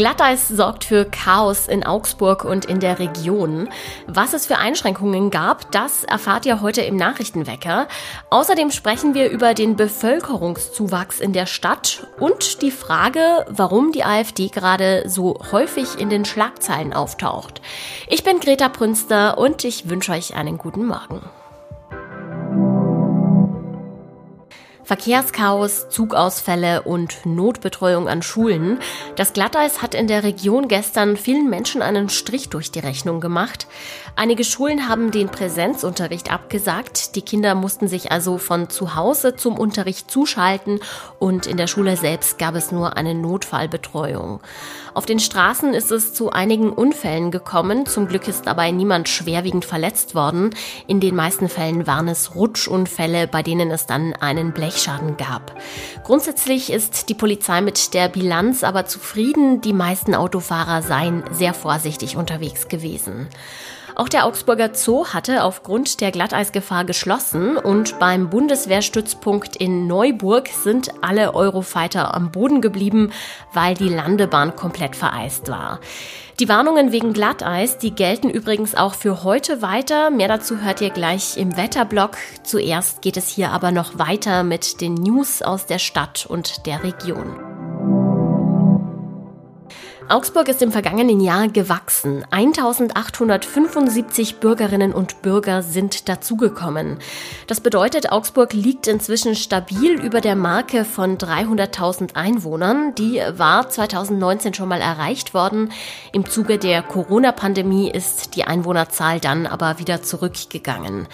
Glatteis sorgt für Chaos in Augsburg und in der Region. Was es für Einschränkungen gab, das erfahrt ihr heute im Nachrichtenwecker. Außerdem sprechen wir über den Bevölkerungszuwachs in der Stadt und die Frage, warum die AfD gerade so häufig in den Schlagzeilen auftaucht. Ich bin Greta Prünster und ich wünsche euch einen guten Morgen. Verkehrschaos, Zugausfälle und Notbetreuung an Schulen. Das Glatteis hat in der Region gestern vielen Menschen einen Strich durch die Rechnung gemacht. Einige Schulen haben den Präsenzunterricht abgesagt. Die Kinder mussten sich also von zu Hause zum Unterricht zuschalten und in der Schule selbst gab es nur eine Notfallbetreuung. Auf den Straßen ist es zu einigen Unfällen gekommen. Zum Glück ist dabei niemand schwerwiegend verletzt worden. In den meisten Fällen waren es Rutschunfälle, bei denen es dann einen Blechschaden gab. Grundsätzlich ist die Polizei mit der Bilanz aber zufrieden. Die meisten Autofahrer seien sehr vorsichtig unterwegs gewesen. Auch der Augsburger Zoo hatte aufgrund der Glatteisgefahr geschlossen und beim Bundeswehrstützpunkt in Neuburg sind alle Eurofighter am Boden geblieben, weil die Landebahn komplett vereist war. Die Warnungen wegen Glatteis, die gelten übrigens auch für heute weiter. Mehr dazu hört ihr gleich im Wetterblock. Zuerst geht es hier aber noch weiter mit den News aus der Stadt und der Region. Augsburg ist im vergangenen Jahr gewachsen. 1875 Bürgerinnen und Bürger sind dazugekommen. Das bedeutet, Augsburg liegt inzwischen stabil über der Marke von 300.000 Einwohnern. Die war 2019 schon mal erreicht worden. Im Zuge der Corona-Pandemie ist die Einwohnerzahl dann aber wieder zurückgegangen.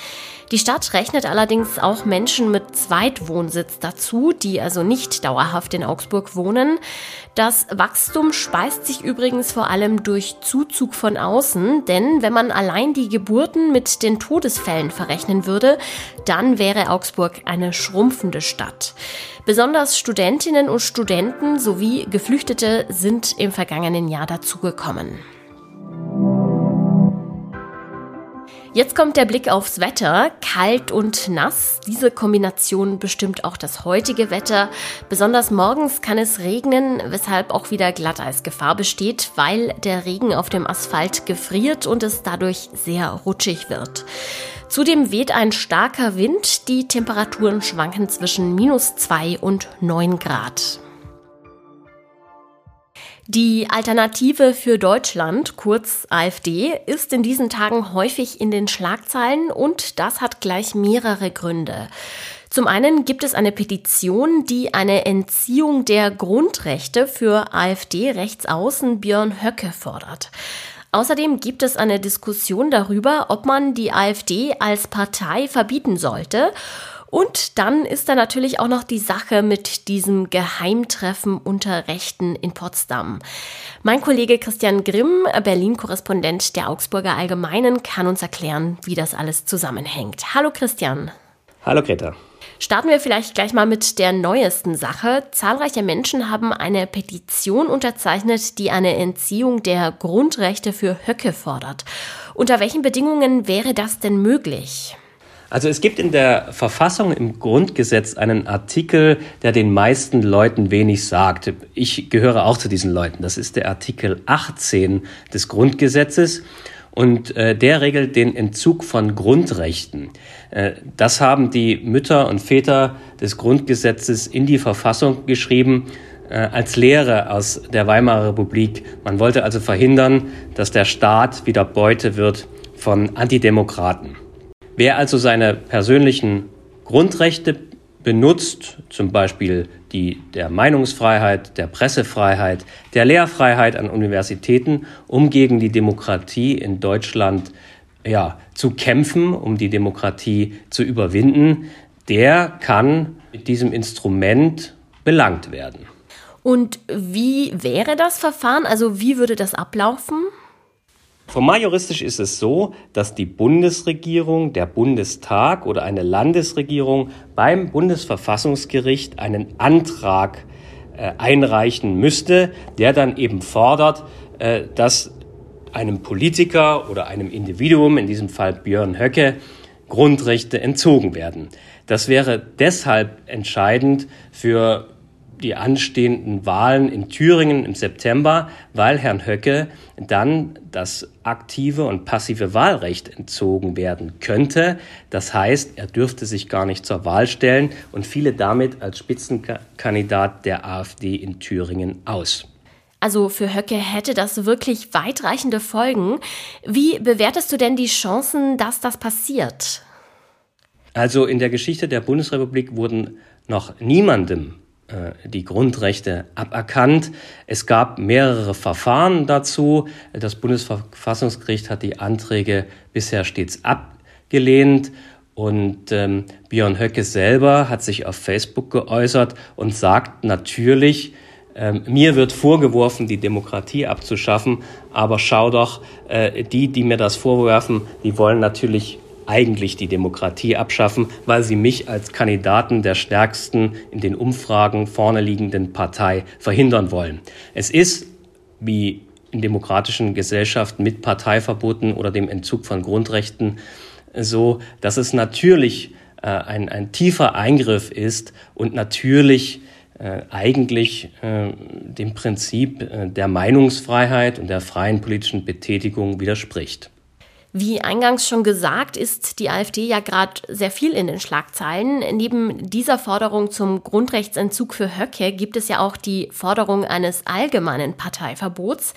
Die Stadt rechnet allerdings auch Menschen mit Zweitwohnsitz dazu, die also nicht dauerhaft in Augsburg wohnen. Das Wachstum speist sich übrigens vor allem durch Zuzug von außen, denn wenn man allein die Geburten mit den Todesfällen verrechnen würde, dann wäre Augsburg eine schrumpfende Stadt. Besonders Studentinnen und Studenten sowie Geflüchtete sind im vergangenen Jahr dazugekommen. Jetzt kommt der Blick aufs Wetter. Kalt und nass. Diese Kombination bestimmt auch das heutige Wetter. Besonders morgens kann es regnen, weshalb auch wieder Glatteisgefahr besteht, weil der Regen auf dem Asphalt gefriert und es dadurch sehr rutschig wird. Zudem weht ein starker Wind. Die Temperaturen schwanken zwischen minus zwei und neun Grad. Die Alternative für Deutschland, kurz AfD, ist in diesen Tagen häufig in den Schlagzeilen und das hat gleich mehrere Gründe. Zum einen gibt es eine Petition, die eine Entziehung der Grundrechte für AfD-Rechtsaußen Björn Höcke fordert. Außerdem gibt es eine Diskussion darüber, ob man die AfD als Partei verbieten sollte und dann ist da natürlich auch noch die Sache mit diesem Geheimtreffen unter Rechten in Potsdam. Mein Kollege Christian Grimm, Berlin-Korrespondent der Augsburger Allgemeinen, kann uns erklären, wie das alles zusammenhängt. Hallo Christian. Hallo Greta. Starten wir vielleicht gleich mal mit der neuesten Sache. Zahlreiche Menschen haben eine Petition unterzeichnet, die eine Entziehung der Grundrechte für Höcke fordert. Unter welchen Bedingungen wäre das denn möglich? Also es gibt in der Verfassung im Grundgesetz einen Artikel, der den meisten Leuten wenig sagt. Ich gehöre auch zu diesen Leuten. Das ist der Artikel 18 des Grundgesetzes und äh, der regelt den Entzug von Grundrechten. Äh, das haben die Mütter und Väter des Grundgesetzes in die Verfassung geschrieben äh, als Lehre aus der Weimarer Republik. Man wollte also verhindern, dass der Staat wieder Beute wird von Antidemokraten. Wer also seine persönlichen Grundrechte benutzt, zum Beispiel die der Meinungsfreiheit, der Pressefreiheit, der Lehrfreiheit an Universitäten, um gegen die Demokratie in Deutschland ja, zu kämpfen, um die Demokratie zu überwinden, der kann mit diesem Instrument belangt werden. Und wie wäre das Verfahren? Also wie würde das ablaufen? Formal juristisch ist es so, dass die Bundesregierung, der Bundestag oder eine Landesregierung beim Bundesverfassungsgericht einen Antrag äh, einreichen müsste, der dann eben fordert, äh, dass einem Politiker oder einem Individuum, in diesem Fall Björn Höcke, Grundrechte entzogen werden. Das wäre deshalb entscheidend für die anstehenden Wahlen in Thüringen im September, weil Herrn Höcke dann das aktive und passive Wahlrecht entzogen werden könnte. Das heißt, er dürfte sich gar nicht zur Wahl stellen und fiele damit als Spitzenkandidat der AfD in Thüringen aus. Also für Höcke hätte das wirklich weitreichende Folgen. Wie bewertest du denn die Chancen, dass das passiert? Also in der Geschichte der Bundesrepublik wurden noch niemandem die Grundrechte aberkannt. Es gab mehrere Verfahren dazu. Das Bundesverfassungsgericht hat die Anträge bisher stets abgelehnt. Und ähm, Björn Höcke selber hat sich auf Facebook geäußert und sagt natürlich, ähm, mir wird vorgeworfen, die Demokratie abzuschaffen, aber schau doch, äh, die, die mir das vorwerfen, die wollen natürlich eigentlich die Demokratie abschaffen, weil sie mich als Kandidaten der stärksten in den Umfragen vorne liegenden Partei verhindern wollen. Es ist, wie in demokratischen Gesellschaften mit Parteiverboten oder dem Entzug von Grundrechten, so, dass es natürlich äh, ein, ein tiefer Eingriff ist und natürlich äh, eigentlich äh, dem Prinzip äh, der Meinungsfreiheit und der freien politischen Betätigung widerspricht. Wie eingangs schon gesagt, ist die AfD ja gerade sehr viel in den Schlagzeilen. Neben dieser Forderung zum Grundrechtsentzug für Höcke gibt es ja auch die Forderung eines allgemeinen Parteiverbots.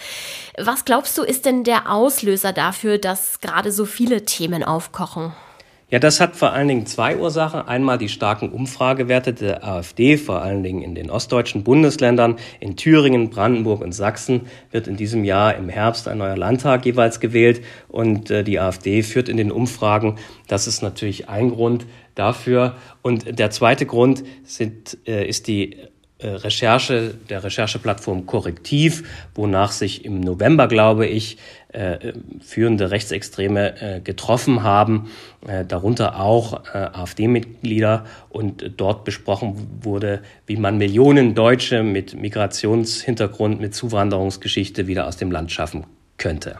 Was glaubst du, ist denn der Auslöser dafür, dass gerade so viele Themen aufkochen? Ja, das hat vor allen Dingen zwei Ursachen. Einmal die starken Umfragewerte der AfD, vor allen Dingen in den ostdeutschen Bundesländern. In Thüringen, Brandenburg und Sachsen wird in diesem Jahr im Herbst ein neuer Landtag jeweils gewählt. Und äh, die AfD führt in den Umfragen. Das ist natürlich ein Grund dafür. Und der zweite Grund sind, äh, ist die Recherche der Rechercheplattform Korrektiv, wonach sich im November, glaube ich, äh, führende Rechtsextreme äh, getroffen haben, äh, darunter auch äh, AfD-Mitglieder und dort besprochen wurde, wie man Millionen Deutsche mit Migrationshintergrund, mit Zuwanderungsgeschichte wieder aus dem Land schaffen könnte.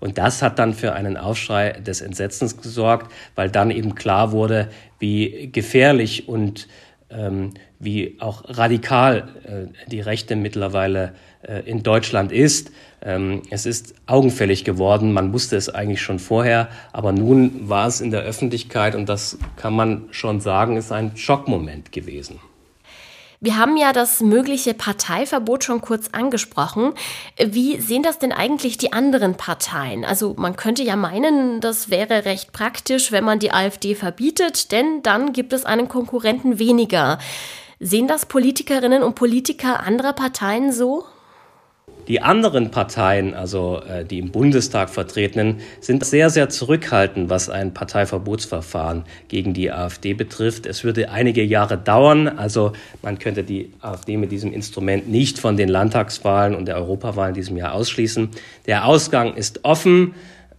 Und das hat dann für einen Aufschrei des Entsetzens gesorgt, weil dann eben klar wurde, wie gefährlich und wie auch radikal äh, die Rechte mittlerweile äh, in Deutschland ist. Ähm, es ist augenfällig geworden, man wusste es eigentlich schon vorher, aber nun war es in der Öffentlichkeit und das kann man schon sagen, ist ein Schockmoment gewesen. Wir haben ja das mögliche Parteiverbot schon kurz angesprochen. Wie sehen das denn eigentlich die anderen Parteien? Also man könnte ja meinen, das wäre recht praktisch, wenn man die AfD verbietet, denn dann gibt es einen Konkurrenten weniger. Sehen das Politikerinnen und Politiker anderer Parteien so? Die anderen Parteien, also äh, die im Bundestag vertretenen, sind sehr, sehr zurückhaltend, was ein Parteiverbotsverfahren gegen die AfD betrifft. Es würde einige Jahre dauern. Also man könnte die AfD mit diesem Instrument nicht von den Landtagswahlen und der Europawahl in diesem Jahr ausschließen. Der Ausgang ist offen.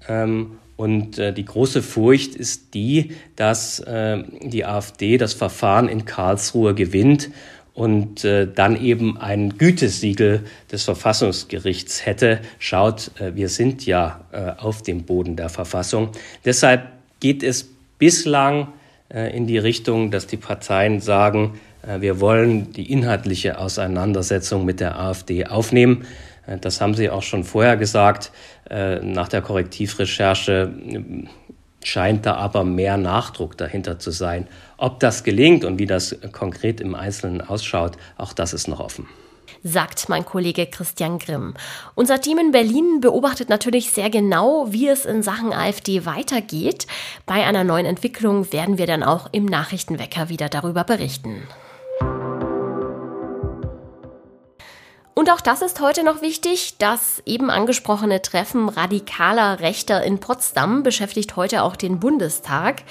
Ähm, und äh, die große Furcht ist die, dass äh, die AfD das Verfahren in Karlsruhe gewinnt und äh, dann eben ein Gütesiegel des Verfassungsgerichts hätte. Schaut, äh, wir sind ja äh, auf dem Boden der Verfassung. Deshalb geht es bislang äh, in die Richtung, dass die Parteien sagen, äh, wir wollen die inhaltliche Auseinandersetzung mit der AfD aufnehmen. Äh, das haben sie auch schon vorher gesagt. Äh, nach der Korrektivrecherche scheint da aber mehr Nachdruck dahinter zu sein. Ob das gelingt und wie das konkret im Einzelnen ausschaut, auch das ist noch offen sagt mein Kollege Christian Grimm. Unser Team in Berlin beobachtet natürlich sehr genau, wie es in Sachen AfD weitergeht. Bei einer neuen Entwicklung werden wir dann auch im Nachrichtenwecker wieder darüber berichten. Und auch das ist heute noch wichtig. Das eben angesprochene Treffen radikaler Rechter in Potsdam beschäftigt heute auch den Bundestag.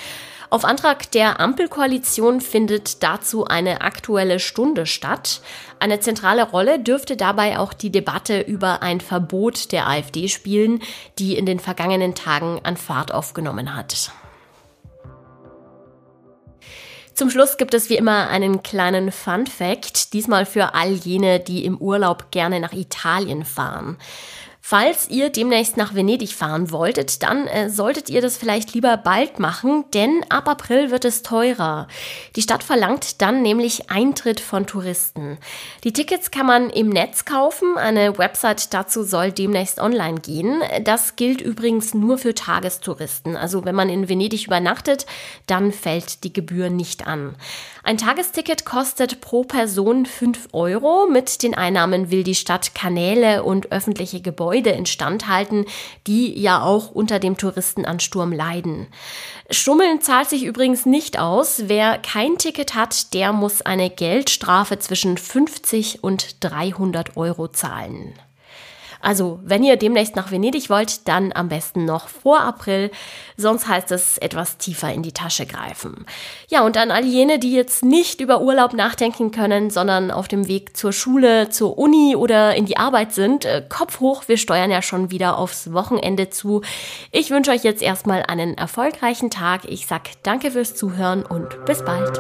Auf Antrag der Ampelkoalition findet dazu eine aktuelle Stunde statt. Eine zentrale Rolle dürfte dabei auch die Debatte über ein Verbot der AfD spielen, die in den vergangenen Tagen an Fahrt aufgenommen hat. Zum Schluss gibt es wie immer einen kleinen Fun Fact, diesmal für all jene, die im Urlaub gerne nach Italien fahren. Falls ihr demnächst nach Venedig fahren wolltet, dann äh, solltet ihr das vielleicht lieber bald machen, denn ab April wird es teurer. Die Stadt verlangt dann nämlich Eintritt von Touristen. Die Tickets kann man im Netz kaufen. Eine Website dazu soll demnächst online gehen. Das gilt übrigens nur für Tagestouristen. Also wenn man in Venedig übernachtet, dann fällt die Gebühr nicht an. Ein Tagesticket kostet pro Person 5 Euro. Mit den Einnahmen will die Stadt Kanäle und öffentliche Gebäude instand halten, die ja auch unter dem Touristenansturm leiden. Schummeln zahlt sich übrigens nicht aus. Wer kein Ticket hat, der muss eine Geldstrafe zwischen 50 und 300 Euro zahlen. Also, wenn ihr demnächst nach Venedig wollt, dann am besten noch vor April, sonst heißt es etwas tiefer in die Tasche greifen. Ja, und an all jene, die jetzt nicht über Urlaub nachdenken können, sondern auf dem Weg zur Schule, zur Uni oder in die Arbeit sind, äh, Kopf hoch, wir steuern ja schon wieder aufs Wochenende zu. Ich wünsche euch jetzt erstmal einen erfolgreichen Tag. Ich sag danke fürs Zuhören und bis bald.